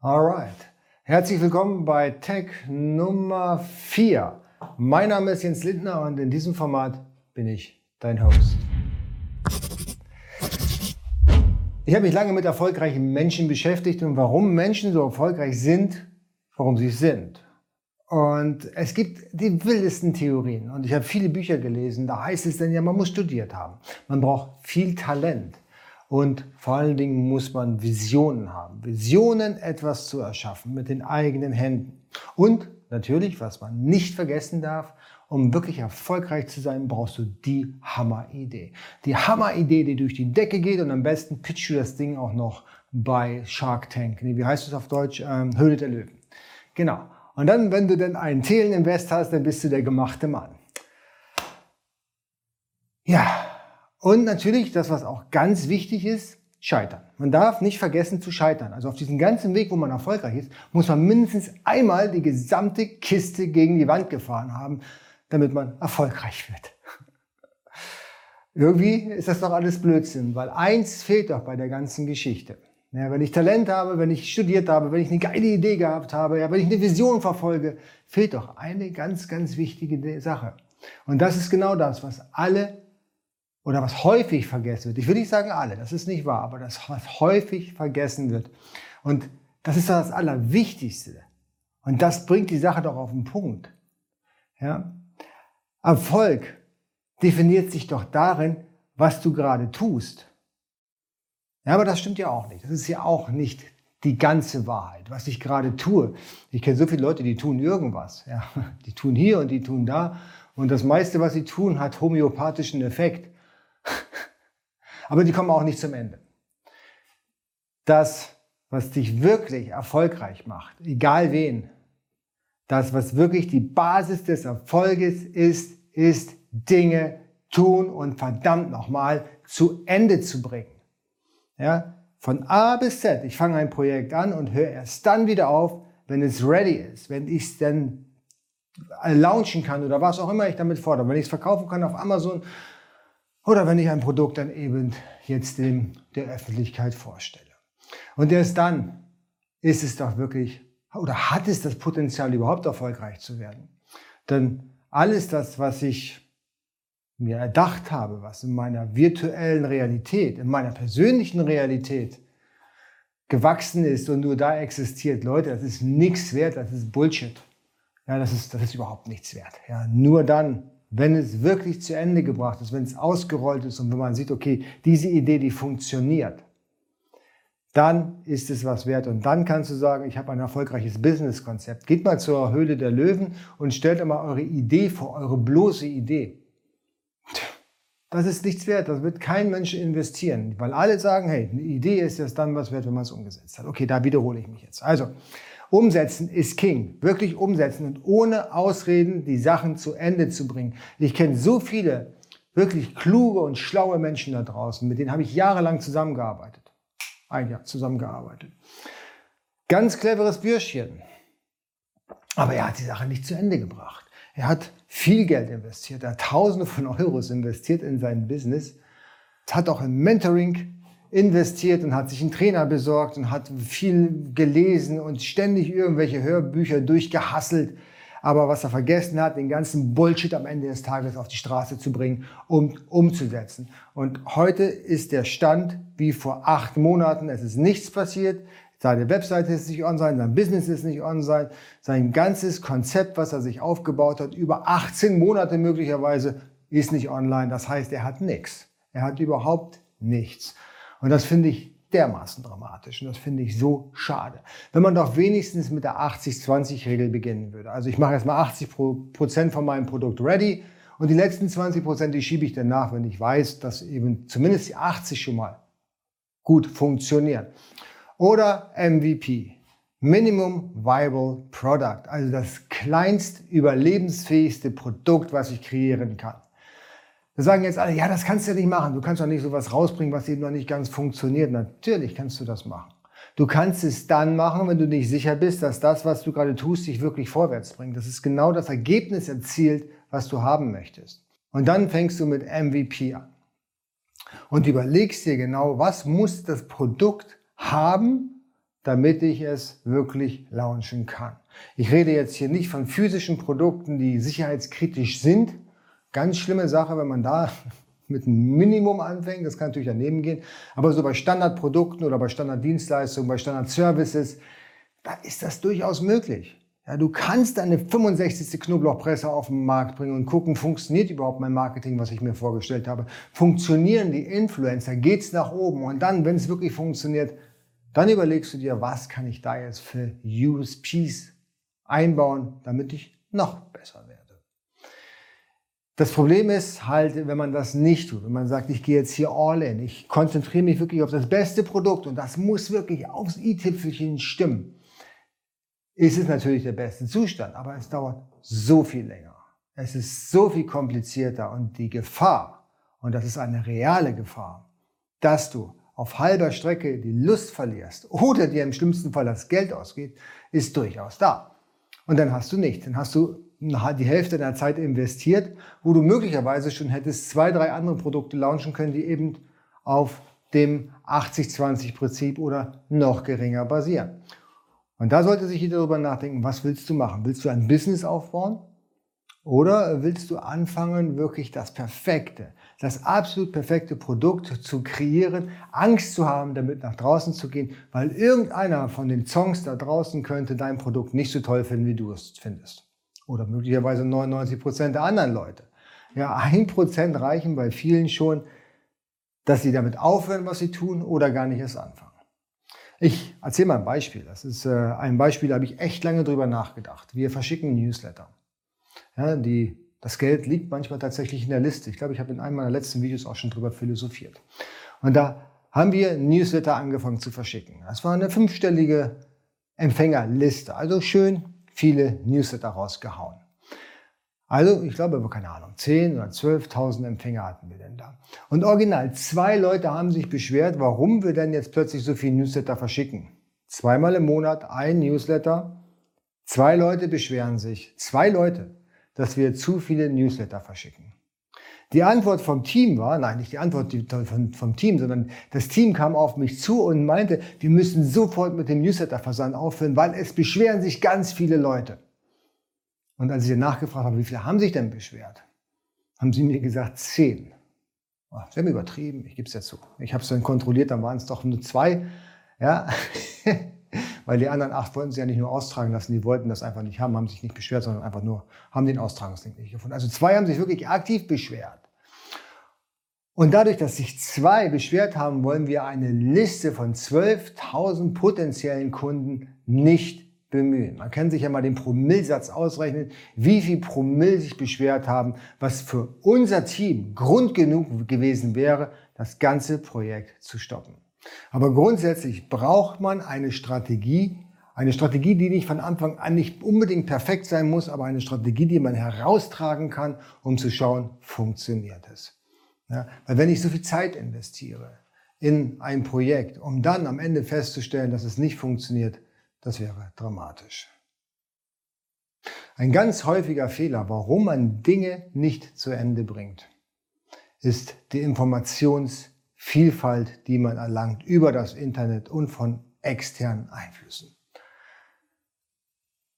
Alright. Herzlich willkommen bei Tech Nummer 4. Mein Name ist Jens Lindner und in diesem Format bin ich dein Host. Ich habe mich lange mit erfolgreichen Menschen beschäftigt und warum Menschen so erfolgreich sind, warum sie sind. Und es gibt die wildesten Theorien und ich habe viele Bücher gelesen, da heißt es dann ja, man muss studiert haben. Man braucht viel Talent. Und vor allen Dingen muss man Visionen haben. Visionen, etwas zu erschaffen mit den eigenen Händen. Und natürlich, was man nicht vergessen darf, um wirklich erfolgreich zu sein, brauchst du die Hammeridee. Die Hammeridee, die durch die Decke geht und am besten pitchst du das Ding auch noch bei Shark Tank. Wie heißt es auf Deutsch? Ähm, Höhle der Löwen. Genau. Und dann, wenn du dann einen Thelen-Invest hast, dann bist du der gemachte Mann. Ja, und natürlich, das, was auch ganz wichtig ist, scheitern. Man darf nicht vergessen zu scheitern. Also auf diesem ganzen Weg, wo man erfolgreich ist, muss man mindestens einmal die gesamte Kiste gegen die Wand gefahren haben, damit man erfolgreich wird. Irgendwie ist das doch alles Blödsinn, weil eins fehlt doch bei der ganzen Geschichte. Ja, wenn ich Talent habe, wenn ich studiert habe, wenn ich eine geile Idee gehabt habe, ja, wenn ich eine Vision verfolge, fehlt doch eine ganz, ganz wichtige Sache. Und das ist genau das, was alle oder was häufig vergessen wird. Ich würde nicht sagen alle, das ist nicht wahr, aber das, was häufig vergessen wird. Und das ist das Allerwichtigste. Und das bringt die Sache doch auf den Punkt. Ja? Erfolg definiert sich doch darin, was du gerade tust. Ja, aber das stimmt ja auch nicht. Das ist ja auch nicht die ganze Wahrheit, was ich gerade tue. Ich kenne so viele Leute, die tun irgendwas. Ja, die tun hier und die tun da. Und das meiste, was sie tun, hat homöopathischen Effekt. Aber die kommen auch nicht zum Ende. Das, was dich wirklich erfolgreich macht, egal wen, das, was wirklich die Basis des Erfolges ist, ist Dinge tun und verdammt nochmal zu Ende zu bringen. Ja, von A bis Z. Ich fange ein Projekt an und höre erst dann wieder auf, wenn es ready ist, wenn ich es dann launchen kann oder was auch immer ich damit fordere, wenn ich es verkaufen kann auf Amazon oder wenn ich ein Produkt dann eben jetzt dem, der Öffentlichkeit vorstelle. Und erst dann ist es doch wirklich, oder hat es das Potenzial überhaupt erfolgreich zu werden. Denn alles das, was ich mir erdacht habe, was in meiner virtuellen Realität, in meiner persönlichen Realität gewachsen ist und nur da existiert, Leute, das ist nichts wert, das ist Bullshit. Ja, das ist, das ist überhaupt nichts wert. Ja, nur dann wenn es wirklich zu Ende gebracht ist, wenn es ausgerollt ist und wenn man sieht, okay, diese Idee, die funktioniert, dann ist es was wert. Und dann kannst du sagen, ich habe ein erfolgreiches Businesskonzept. Geht mal zur Höhle der Löwen und stellt einmal eure Idee vor, eure bloße Idee. Das ist nichts wert, das wird kein Mensch investieren, weil alle sagen, hey, eine Idee ist erst dann was wert, wenn man es umgesetzt hat. Okay, da wiederhole ich mich jetzt. Also, Umsetzen ist King. Wirklich umsetzen und ohne Ausreden die Sachen zu Ende zu bringen. Ich kenne so viele wirklich kluge und schlaue Menschen da draußen, mit denen habe ich jahrelang zusammengearbeitet. Ein Jahr zusammengearbeitet. Ganz cleveres Bürschchen. Aber er hat die Sache nicht zu Ende gebracht. Er hat viel Geld investiert, er hat Tausende von Euros investiert in sein Business, hat auch im Mentoring investiert und hat sich einen Trainer besorgt und hat viel gelesen und ständig irgendwelche Hörbücher durchgehasselt. Aber was er vergessen hat, den ganzen Bullshit am Ende des Tages auf die Straße zu bringen, um umzusetzen. Und heute ist der Stand wie vor acht Monaten. Es ist nichts passiert. Seine Webseite ist nicht online, sein Business ist nicht online. Sein ganzes Konzept, was er sich aufgebaut hat, über 18 Monate möglicherweise, ist nicht online. Das heißt, er hat nichts. Er hat überhaupt nichts. Und das finde ich dermaßen dramatisch und das finde ich so schade. Wenn man doch wenigstens mit der 80-20-Regel beginnen würde. Also ich mache erstmal 80 Prozent von meinem Produkt ready und die letzten 20 Prozent, die schiebe ich dann nach, wenn ich weiß, dass eben zumindest die 80 schon mal gut funktionieren. Oder MVP. Minimum Viable Product, also das kleinst überlebensfähigste Produkt, was ich kreieren kann. Da sagen jetzt alle, ja, das kannst du ja nicht machen. Du kannst doch nicht sowas rausbringen, was eben noch nicht ganz funktioniert. Natürlich kannst du das machen. Du kannst es dann machen, wenn du nicht sicher bist, dass das, was du gerade tust, dich wirklich vorwärts bringt. Das ist genau das Ergebnis erzielt, was du haben möchtest. Und dann fängst du mit MVP an. Und überlegst dir genau, was muss das Produkt haben, damit ich es wirklich launchen kann. Ich rede jetzt hier nicht von physischen Produkten, die sicherheitskritisch sind. Ganz schlimme Sache, wenn man da mit einem Minimum anfängt. Das kann natürlich daneben gehen. Aber so bei Standardprodukten oder bei Standarddienstleistungen, bei Standardservices, da ist das durchaus möglich. Ja, du kannst eine 65. Knoblauchpresse auf den Markt bringen und gucken, funktioniert überhaupt mein Marketing, was ich mir vorgestellt habe? Funktionieren die Influencer? Geht's nach oben? Und dann, wenn es wirklich funktioniert, dann überlegst du dir, was kann ich da jetzt für USPs einbauen, damit ich noch besser werde. Das Problem ist halt, wenn man das nicht tut, wenn man sagt, ich gehe jetzt hier all in, ich konzentriere mich wirklich auf das beste Produkt und das muss wirklich aufs i-Tüpfelchen stimmen, ist es natürlich der beste Zustand, aber es dauert so viel länger. Es ist so viel komplizierter und die Gefahr, und das ist eine reale Gefahr, dass du auf halber Strecke die Lust verlierst oder dir im schlimmsten Fall das Geld ausgeht, ist durchaus da. Und dann hast du nichts. Dann hast du die Hälfte deiner Zeit investiert, wo du möglicherweise schon hättest zwei, drei andere Produkte launchen können, die eben auf dem 80-20-Prinzip oder noch geringer basieren. Und da sollte sich jeder darüber nachdenken, was willst du machen? Willst du ein Business aufbauen? Oder willst du anfangen, wirklich das perfekte, das absolut perfekte Produkt zu kreieren, Angst zu haben, damit nach draußen zu gehen, weil irgendeiner von den Songs da draußen könnte dein Produkt nicht so toll finden, wie du es findest. Oder möglicherweise 99 Prozent der anderen Leute. Ja, ein Prozent reichen bei vielen schon, dass sie damit aufhören, was sie tun oder gar nicht erst anfangen. Ich erzähle mal ein Beispiel. Das ist äh, ein Beispiel, da habe ich echt lange drüber nachgedacht. Wir verschicken Newsletter. Ja, die das Geld liegt manchmal tatsächlich in der Liste. Ich glaube, ich habe in einem meiner letzten Videos auch schon drüber philosophiert. Und da haben wir Newsletter angefangen zu verschicken. Das war eine fünfstellige Empfängerliste. Also schön viele Newsletter rausgehauen. Also, ich glaube, keine Ahnung, 10 oder 12.000 Empfänger hatten wir denn da. Und original, zwei Leute haben sich beschwert, warum wir denn jetzt plötzlich so viele Newsletter verschicken. Zweimal im Monat ein Newsletter. Zwei Leute beschweren sich. Zwei Leute dass wir zu viele Newsletter verschicken. Die Antwort vom Team war, nein, nicht die Antwort vom Team, sondern das Team kam auf mich zu und meinte, wir müssen sofort mit dem Newsletterversand aufhören, weil es beschweren sich ganz viele Leute. Und als ich nachgefragt habe, wie viele haben sich denn beschwert, haben sie mir gesagt, zehn. Oh, sie haben übertrieben, ich gebe es ja zu. Ich habe es dann kontrolliert, dann waren es doch nur zwei. Ja, weil die anderen acht wollten sie ja nicht nur austragen lassen, die wollten das einfach nicht haben, haben sich nicht beschwert, sondern einfach nur, haben den Austragungslink nicht gefunden. Also zwei haben sich wirklich aktiv beschwert. Und dadurch, dass sich zwei beschwert haben, wollen wir eine Liste von 12.000 potenziellen Kunden nicht bemühen. Man kann sich ja mal den Promillsatz ausrechnen, wie viel Promille sich beschwert haben, was für unser Team Grund genug gewesen wäre, das ganze Projekt zu stoppen. Aber grundsätzlich braucht man eine Strategie, eine Strategie, die nicht von Anfang an nicht unbedingt perfekt sein muss, aber eine Strategie, die man heraustragen kann, um zu schauen, funktioniert es. Ja, weil wenn ich so viel Zeit investiere in ein Projekt, um dann am Ende festzustellen, dass es nicht funktioniert, das wäre dramatisch. Ein ganz häufiger Fehler, warum man Dinge nicht zu Ende bringt, ist die Informations- Vielfalt, die man erlangt über das Internet und von externen Einflüssen.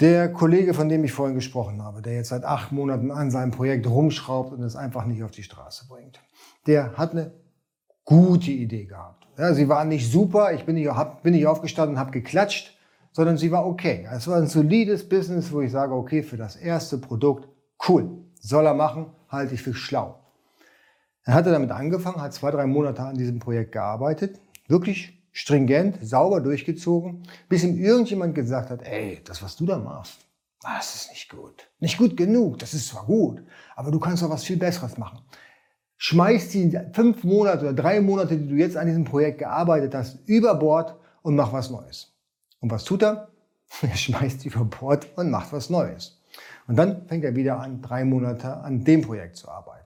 Der Kollege, von dem ich vorhin gesprochen habe, der jetzt seit acht Monaten an seinem Projekt rumschraubt und es einfach nicht auf die Straße bringt, der hat eine gute Idee gehabt. Ja, sie war nicht super, ich bin nicht, hab, bin nicht aufgestanden und habe geklatscht, sondern sie war okay. Es war ein solides Business, wo ich sage, okay, für das erste Produkt, cool, soll er machen, halte ich für schlau. Er hatte damit angefangen, hat zwei, drei Monate an diesem Projekt gearbeitet, wirklich stringent, sauber durchgezogen, bis ihm irgendjemand gesagt hat, ey, das, was du da machst, das ist nicht gut. Nicht gut genug, das ist zwar gut, aber du kannst doch was viel Besseres machen. Schmeiß die fünf Monate oder drei Monate, die du jetzt an diesem Projekt gearbeitet hast, über Bord und mach was Neues. Und was tut er? Er schmeißt über Bord und macht was Neues. Und dann fängt er wieder an, drei Monate an dem Projekt zu arbeiten.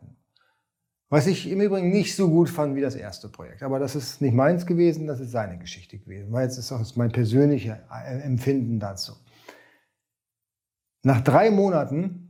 Was ich im Übrigen nicht so gut fand wie das erste Projekt. Aber das ist nicht meins gewesen, das ist seine Geschichte gewesen. Weil jetzt ist auch mein persönliches Empfinden dazu. Nach drei Monaten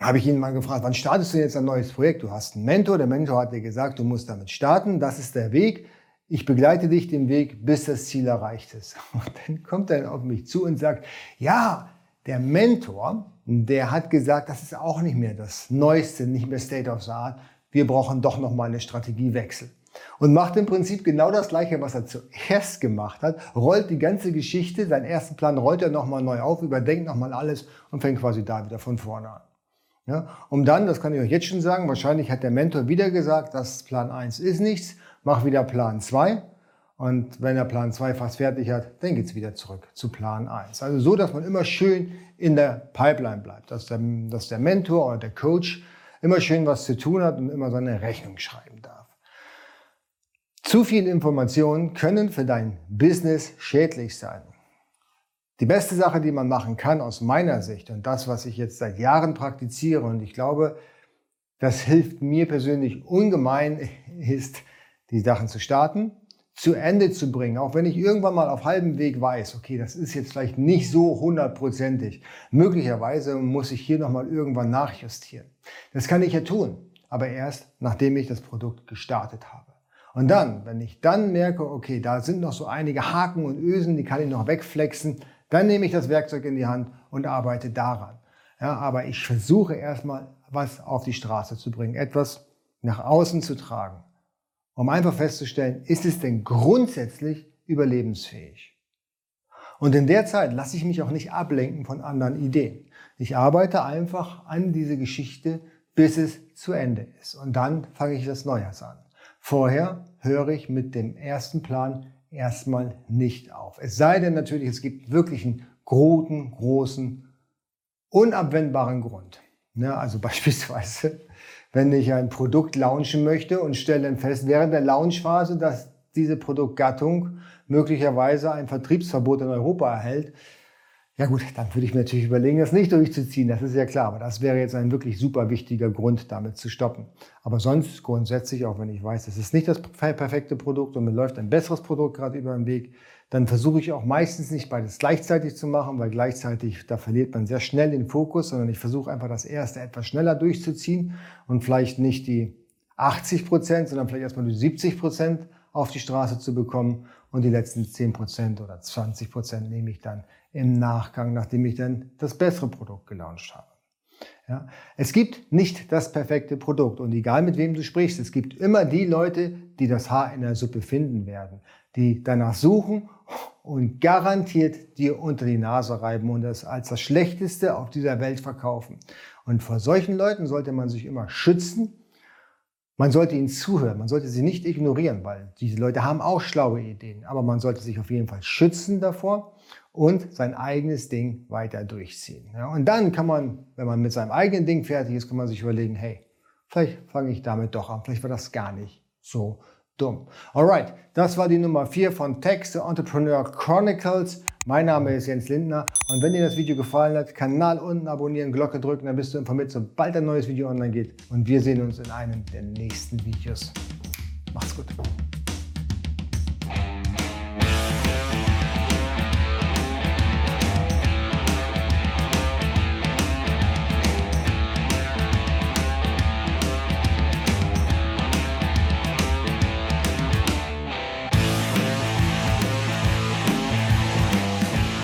habe ich ihn mal gefragt, wann startest du jetzt ein neues Projekt? Du hast einen Mentor, der Mentor hat dir gesagt, du musst damit starten, das ist der Weg. ich begleite dich den Weg, bis das Ziel erreicht ist. Und dann kommt er auf mich zu und sagt, ja, der Mentor, der hat gesagt, das ist auch nicht mehr das Neueste, nicht mehr State of the Art. Wir brauchen doch noch mal eine Strategiewechsel. Und macht im Prinzip genau das Gleiche, was er zuerst gemacht hat, rollt die ganze Geschichte, seinen ersten Plan rollt er nochmal neu auf, überdenkt nochmal alles und fängt quasi da wieder von vorne an. Ja, um dann, das kann ich euch jetzt schon sagen, wahrscheinlich hat der Mentor wieder gesagt, dass Plan 1 ist nichts, mach wieder Plan 2 und wenn er Plan 2 fast fertig hat, dann geht's wieder zurück zu Plan 1. Also so, dass man immer schön in der Pipeline bleibt, dass der, dass der Mentor oder der Coach immer schön was zu tun hat und immer seine Rechnung schreiben darf. Zu viel Informationen können für dein Business schädlich sein. Die beste Sache, die man machen kann aus meiner Sicht und das, was ich jetzt seit Jahren praktiziere und ich glaube, das hilft mir persönlich ungemein, ist, die Sachen zu starten, zu Ende zu bringen, auch wenn ich irgendwann mal auf halbem Weg weiß, okay, das ist jetzt vielleicht nicht so hundertprozentig. Möglicherweise muss ich hier nochmal irgendwann nachjustieren. Das kann ich ja tun, aber erst nachdem ich das Produkt gestartet habe. Und dann, wenn ich dann merke, okay, da sind noch so einige Haken und Ösen, die kann ich noch wegflexen, dann nehme ich das Werkzeug in die Hand und arbeite daran. Ja, aber ich versuche erstmal was auf die Straße zu bringen, etwas nach außen zu tragen um einfach festzustellen, ist es denn grundsätzlich überlebensfähig? Und in der Zeit lasse ich mich auch nicht ablenken von anderen Ideen. Ich arbeite einfach an diese Geschichte, bis es zu Ende ist. Und dann fange ich das Neues an. Vorher höre ich mit dem ersten Plan erstmal nicht auf. Es sei denn natürlich, es gibt wirklich einen großen, großen, unabwendbaren Grund. Ja, also beispielsweise wenn ich ein Produkt launchen möchte und stelle dann fest während der Launchphase, dass diese Produktgattung möglicherweise ein Vertriebsverbot in Europa erhält, ja gut, dann würde ich mir natürlich überlegen, das nicht durchzuziehen, das ist ja klar, aber das wäre jetzt ein wirklich super wichtiger Grund, damit zu stoppen. Aber sonst grundsätzlich, auch wenn ich weiß, das ist nicht das perfekte Produkt und mir läuft ein besseres Produkt gerade über den Weg, dann versuche ich auch meistens nicht beides gleichzeitig zu machen, weil gleichzeitig, da verliert man sehr schnell den Fokus, sondern ich versuche einfach das erste etwas schneller durchzuziehen und vielleicht nicht die 80 Prozent, sondern vielleicht erstmal die 70 Prozent auf die Straße zu bekommen. Und die letzten 10 Prozent oder 20 Prozent nehme ich dann im Nachgang, nachdem ich dann das bessere Produkt gelauncht habe. Ja, es gibt nicht das perfekte Produkt. Und egal mit wem du sprichst, es gibt immer die Leute, die das Haar in der Suppe finden werden, die danach suchen und garantiert dir unter die Nase reiben und das als das Schlechteste auf dieser Welt verkaufen. Und vor solchen Leuten sollte man sich immer schützen. Man sollte ihnen zuhören, man sollte sie nicht ignorieren, weil diese Leute haben auch schlaue Ideen. Aber man sollte sich auf jeden Fall schützen davor und sein eigenes Ding weiter durchziehen. Ja, und dann kann man, wenn man mit seinem eigenen Ding fertig ist, kann man sich überlegen, hey, vielleicht fange ich damit doch an, vielleicht war das gar nicht so dumm. Alright, das war die Nummer 4 von Text the Entrepreneur Chronicles. Mein Name ist Jens Lindner und wenn dir das Video gefallen hat, Kanal unten abonnieren, Glocke drücken, dann bist du informiert, sobald ein neues Video online geht. Und wir sehen uns in einem der nächsten Videos. Macht's gut.